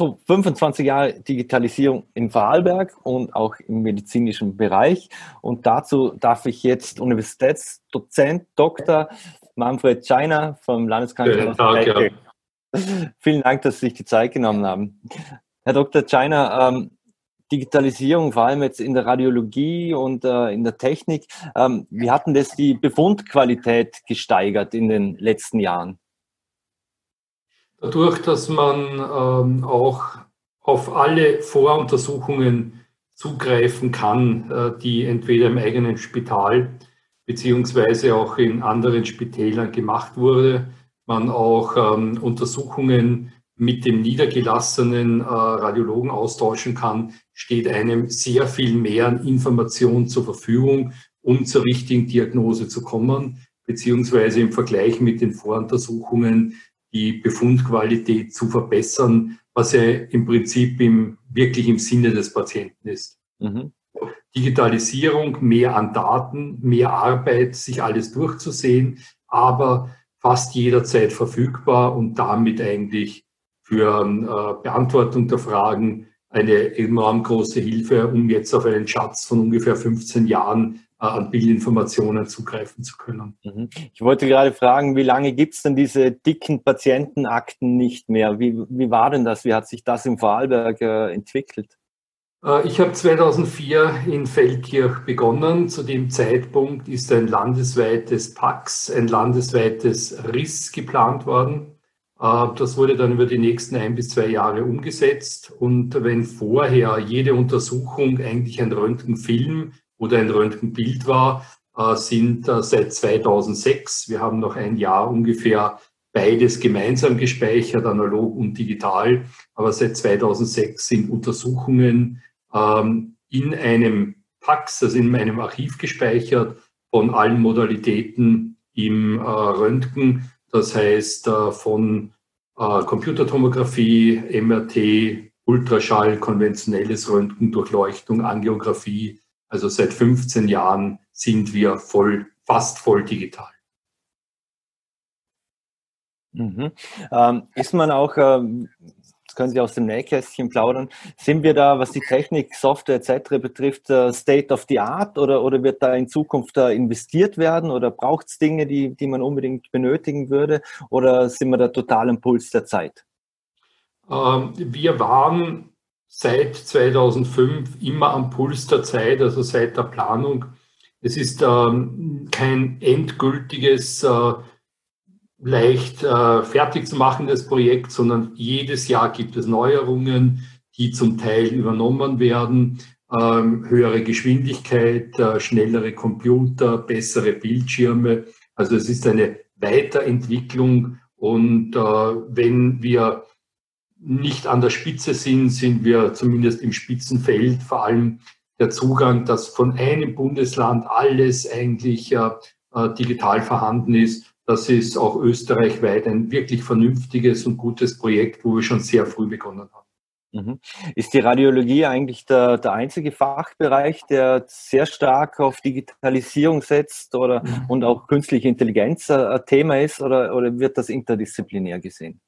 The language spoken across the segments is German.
so 25 Jahre Digitalisierung in Vorarlberg und auch im medizinischen Bereich. Und dazu darf ich jetzt Universitätsdozent Dr. Manfred Scheiner vom Landeskrankenhaus ja, Vielen Dank, dass Sie sich die Zeit genommen haben. Herr Dr. Scheiner, ähm, Digitalisierung, vor allem jetzt in der Radiologie und äh, in der Technik, ähm, wie hatten das die Befundqualität gesteigert in den letzten Jahren? Dadurch, dass man ähm, auch auf alle Voruntersuchungen zugreifen kann, äh, die entweder im eigenen Spital beziehungsweise auch in anderen Spitälern gemacht wurde, man auch ähm, Untersuchungen mit dem niedergelassenen äh, Radiologen austauschen kann, steht einem sehr viel mehr an Informationen zur Verfügung, um zur richtigen Diagnose zu kommen, beziehungsweise im Vergleich mit den Voruntersuchungen die Befundqualität zu verbessern, was ja im Prinzip im, wirklich im Sinne des Patienten ist. Mhm. Digitalisierung, mehr an Daten, mehr Arbeit, sich alles durchzusehen, aber fast jederzeit verfügbar und damit eigentlich für äh, Beantwortung der Fragen eine enorm große Hilfe, um jetzt auf einen Schatz von ungefähr 15 Jahren an Bildinformationen zugreifen zu können. Mhm. Ich wollte gerade fragen, wie lange gibt es denn diese dicken Patientenakten nicht mehr? Wie, wie war denn das? Wie hat sich das im Vorarlberg äh, entwickelt? Äh, ich habe 2004 in Feldkirch begonnen. Zu dem Zeitpunkt ist ein landesweites PAX, ein landesweites RIS geplant worden. Äh, das wurde dann über die nächsten ein bis zwei Jahre umgesetzt. Und wenn vorher jede Untersuchung eigentlich ein Röntgenfilm oder ein Röntgenbild war, äh, sind seit 2006, wir haben noch ein Jahr ungefähr beides gemeinsam gespeichert, analog und digital, aber seit 2006 sind Untersuchungen ähm, in einem PAX, also in meinem Archiv gespeichert, von allen Modalitäten im äh, Röntgen, das heißt äh, von äh, Computertomographie, MRT, Ultraschall, konventionelles Röntgen, Durchleuchtung, Angiografie. Also seit 15 Jahren sind wir voll, fast voll digital. Mhm. Ähm, ist man auch, ähm, das können Sie aus dem Nähkästchen plaudern. Sind wir da, was die Technik, Software etc. betrifft, äh, State of the Art oder, oder wird da in Zukunft da investiert werden oder braucht es Dinge, die, die man unbedingt benötigen würde oder sind wir da total im Puls der Zeit? Ähm, wir waren seit 2005 immer am Puls der Zeit, also seit der Planung. Es ist ähm, kein endgültiges äh, leicht äh, fertig zu machen, das Projekt, sondern jedes Jahr gibt es Neuerungen, die zum Teil übernommen werden. Ähm, höhere Geschwindigkeit, äh, schnellere Computer, bessere Bildschirme. Also es ist eine Weiterentwicklung und äh, wenn wir nicht an der Spitze sind, sind wir zumindest im Spitzenfeld, vor allem der Zugang, dass von einem Bundesland alles eigentlich äh, äh digital vorhanden ist das ist auch österreichweit ein wirklich vernünftiges und gutes Projekt, wo wir schon sehr früh begonnen haben. Mhm. Ist die Radiologie eigentlich der, der einzige Fachbereich, der sehr stark auf Digitalisierung setzt oder mhm. und auch künstliche Intelligenz ein Thema ist oder, oder wird das interdisziplinär gesehen?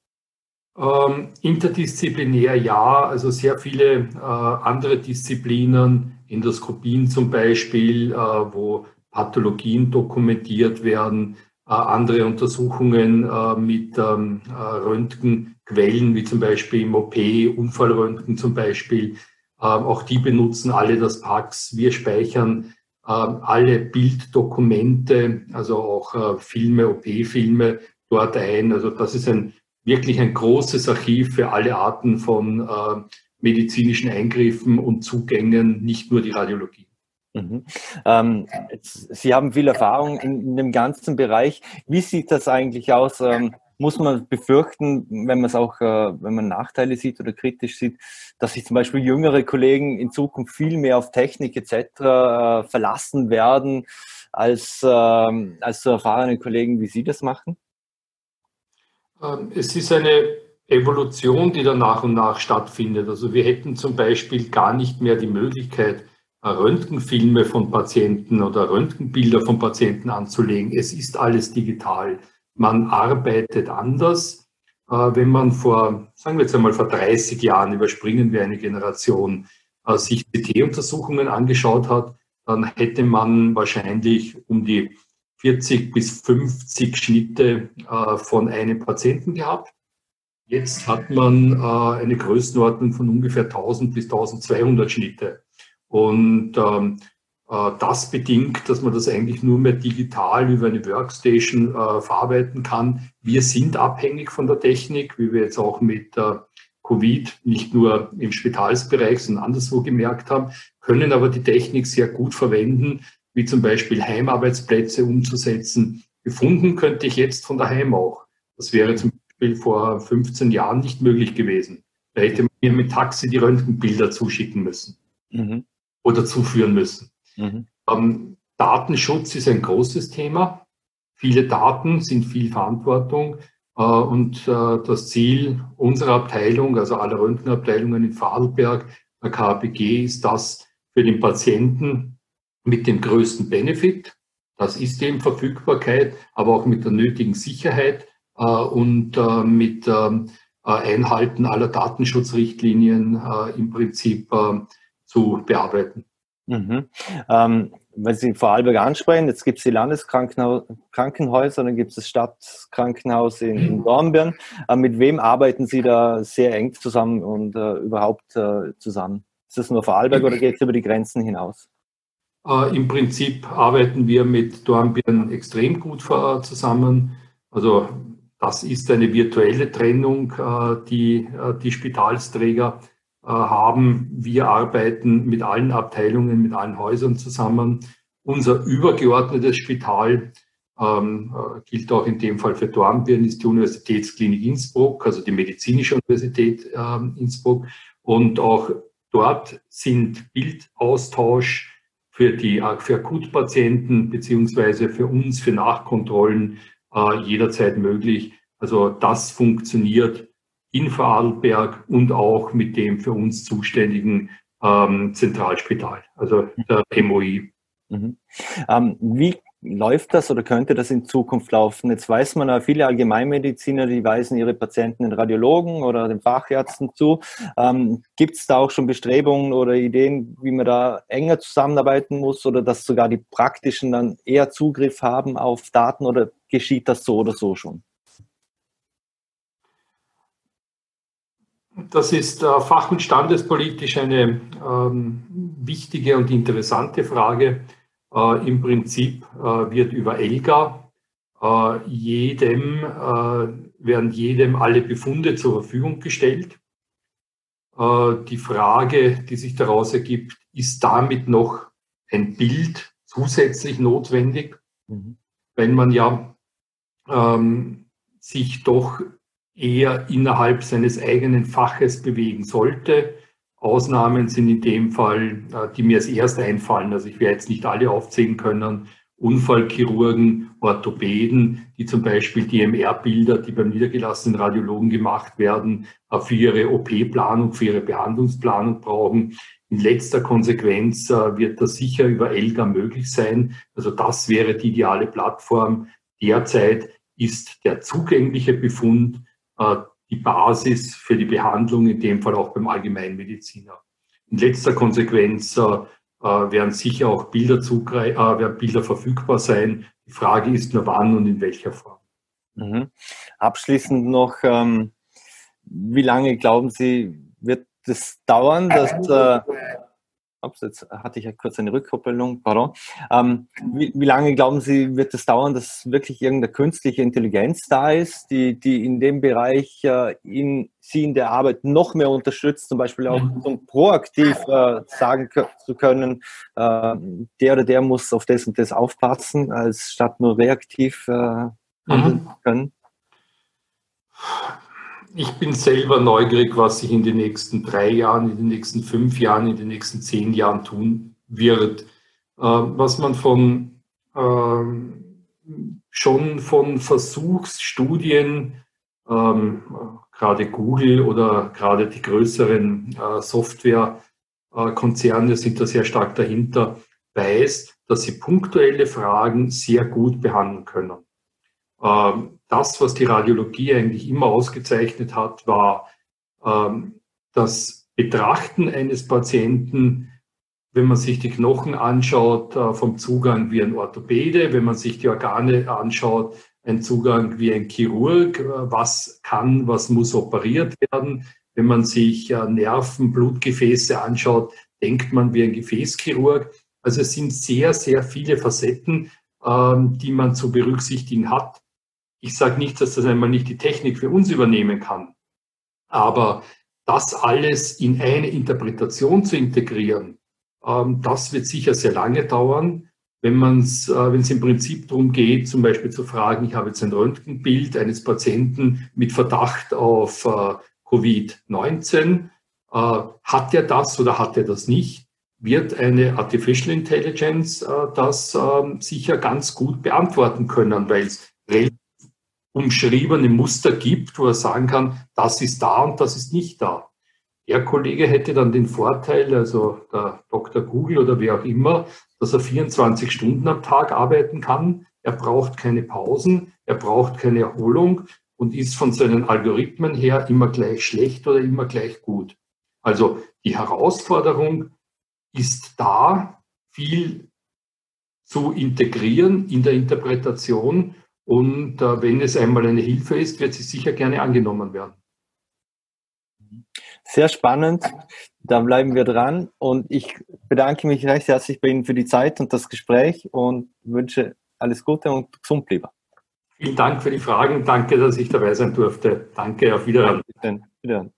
Ähm, interdisziplinär ja, also sehr viele äh, andere Disziplinen, Endoskopien zum Beispiel, äh, wo Pathologien dokumentiert werden, äh, andere Untersuchungen äh, mit ähm, äh, Röntgenquellen, wie zum Beispiel im OP, Unfallröntgen zum Beispiel. Auch die benutzen alle das PAX. Wir speichern alle Bilddokumente, also auch Filme, OP-Filme dort ein. Also das ist ein wirklich ein großes Archiv für alle Arten von medizinischen Eingriffen und Zugängen, nicht nur die Radiologie. Mhm. Ähm, Sie haben viel Erfahrung in, in, dem ganzen Bereich. Wie sieht das eigentlich aus? Ähm, muss man befürchten, wenn man es auch, äh, wenn man Nachteile sieht oder kritisch sieht, dass sich zum Beispiel jüngere Kollegen in Zukunft viel mehr auf Technik etc. Äh, verlassen werden als, äh, als so erfahrene Kollegen, wie Sie das machen? Ähm, es ist eine Evolution, die da nach und nach stattfindet. Also wir hätten zum Beispiel gar nicht mehr die Möglichkeit, Röntgenfilme von Patienten oder Röntgenbilder von Patienten anzulegen. Es ist alles digital. Man arbeitet anders. wenn man vor, sagen wir jetzt einmal vor 30 Jahren, überspringen wir eine Generation, sich CT-Untersuchungen angeschaut hat, dann hätte man wahrscheinlich um die 40 bis 50 Schnitte von einem Patienten gehabt. Jetzt hat man eine Größenordnung von ungefähr 1000 bis 1200 Schnitte. Und ähm, äh, das bedingt, dass man das eigentlich nur mehr digital über eine Workstation äh, verarbeiten kann. Wir sind abhängig von der Technik, wie wir jetzt auch mit äh, Covid nicht nur im Spitalsbereich, sondern anderswo gemerkt haben, können aber die Technik sehr gut verwenden, wie zum Beispiel Heimarbeitsplätze umzusetzen. Gefunden könnte ich jetzt von daheim auch. Das wäre zum Beispiel vor 15 Jahren nicht möglich gewesen. Da hätte man mir mit Taxi die Röntgenbilder zuschicken müssen. Mhm oder zuführen müssen. Mhm. Ähm, Datenschutz ist ein großes Thema. Viele Daten sind viel Verantwortung. Äh, und äh, das Ziel unserer Abteilung, also aller Röntgenabteilungen in Vorarlberg, der KPG, ist das für den Patienten mit dem größten Benefit. Das ist eben Verfügbarkeit, aber auch mit der nötigen Sicherheit äh, und äh, mit ähm, äh, Einhalten aller Datenschutzrichtlinien äh, im Prinzip zu bearbeiten. Mhm. Ähm, wenn Sie Vorarlberg ansprechen, jetzt gibt es die Landeskrankenhäuser, dann gibt es das Stadtkrankenhaus in, in Dornbirn. Äh, mit wem arbeiten Sie da sehr eng zusammen und äh, überhaupt äh, zusammen? Ist das nur Vorarlberg oder geht es über die Grenzen hinaus? Äh, Im Prinzip arbeiten wir mit Dornbirn extrem gut zusammen. Also das ist eine virtuelle Trennung, äh, die äh, die Spitalsträger äh, haben. Wir arbeiten mit allen Abteilungen, mit allen Häusern zusammen. Unser übergeordnetes Spital ähm, äh, gilt auch in dem Fall für Dornbirn, ist die Universitätsklinik Innsbruck, also die Medizinische Universität äh, Innsbruck. Und auch dort sind Bildaustausch für die für Akutpatienten beziehungsweise für uns für Nachkontrollen äh, jederzeit möglich. Also das funktioniert in Vorarlberg und auch mit dem für uns zuständigen ähm, Zentralspital, also der MOI. Mhm. Ähm, wie läuft das oder könnte das in Zukunft laufen? Jetzt weiß man, viele Allgemeinmediziner, die weisen ihre Patienten den Radiologen oder den Fachärzten zu. Ähm, Gibt es da auch schon Bestrebungen oder Ideen, wie man da enger zusammenarbeiten muss oder dass sogar die Praktischen dann eher Zugriff haben auf Daten oder geschieht das so oder so schon? Das ist äh, fach- und standespolitisch eine ähm, wichtige und interessante Frage. Äh, Im Prinzip äh, wird über ELGA äh, jedem, äh, werden jedem alle Befunde zur Verfügung gestellt. Äh, die Frage, die sich daraus ergibt, ist damit noch ein Bild zusätzlich notwendig, mhm. wenn man ja ähm, sich doch eher innerhalb seines eigenen Faches bewegen sollte. Ausnahmen sind in dem Fall, äh, die mir als erst einfallen, also ich werde jetzt nicht alle aufzählen können, Unfallchirurgen, Orthopäden, die zum Beispiel die MR-Bilder, die beim niedergelassenen Radiologen gemacht werden, äh, für ihre OP-Planung, für ihre Behandlungsplanung brauchen. In letzter Konsequenz äh, wird das sicher über ELGA möglich sein. Also das wäre die ideale Plattform. Derzeit ist der zugängliche Befund die Basis für die Behandlung, in dem Fall auch beim Allgemeinmediziner. In letzter Konsequenz äh, äh, werden sicher auch Bilder, äh, werden Bilder verfügbar sein. Die Frage ist nur wann und in welcher Form. Mhm. Abschließend noch, ähm, wie lange glauben Sie, wird es dauern, dass äh, Ups, jetzt hatte ich ja kurz eine Rückkoppelung, pardon. Ähm, wie, wie, lange glauben Sie, wird es dauern, dass wirklich irgendeine künstliche Intelligenz da ist, die, die in dem Bereich äh, in, Sie in der Arbeit noch mehr unterstützt, zum Beispiel auch mhm. um proaktiv äh, sagen zu können, äh, der oder der muss auf das und das aufpassen, als statt nur reaktiv äh, handeln mhm. können? Ich bin selber neugierig, was sich in den nächsten drei Jahren, in den nächsten fünf Jahren, in den nächsten zehn Jahren tun wird. Äh, was man von äh, schon von Versuchsstudien, ähm, gerade Google oder gerade die größeren äh, Softwarekonzerne sind da sehr stark dahinter, weiß, dass sie punktuelle Fragen sehr gut behandeln können. Das, was die Radiologie eigentlich immer ausgezeichnet hat, war ähm, das Betrachten eines Patienten, wenn man sich die Knochen anschaut, äh, vom Zugang wie ein Orthopäde, wenn man sich die Organe anschaut, ein Zugang wie ein Chirurg, äh, was kann, was muss operiert werden. Wenn man sich äh, Nerven, Blutgefäße anschaut, denkt man wie ein Gefäßchirurg. Also es sind sehr, sehr viele Facetten, ähm, die man zu berücksichtigen hat. Ich sage nicht, dass das einmal nicht die Technik für uns übernehmen kann, aber das alles in eine Interpretation zu integrieren, ähm, das wird sicher sehr lange dauern. Wenn man es, äh, wenn es im Prinzip darum geht, zum Beispiel zu fragen, ich habe jetzt ein Röntgenbild eines Patienten mit Verdacht auf äh, Covid-19, äh, hat er das oder hat er das nicht? Wird eine Artificial Intelligence das ähm, sicher ganz gut beantworten können, weil es umschriebene Muster gibt, wo er sagen kann, das ist da und das ist nicht da. Der Kollege hätte dann den Vorteil, also der Dr. Google oder wer auch immer, dass er 24 Stunden am Tag arbeiten kann. Er braucht keine Pausen, er braucht keine Erholung und ist von seinen Algorithmen her immer gleich schlecht oder immer gleich gut. Also die Herausforderung ist da, viel zu integrieren in der Interpretation und äh, wenn es einmal eine Hilfe ist, wird sie sicher gerne angenommen werden. Sehr spannend. Da bleiben wir dran. Und ich bedanke mich recht herzlich bei Ihnen für die Zeit und das Gespräch und wünsche alles Gute und gesund bleiben. Vielen Dank für die Fragen. Danke, dass ich dabei sein durfte. Danke, auf Wiedersehen. Wiederhören.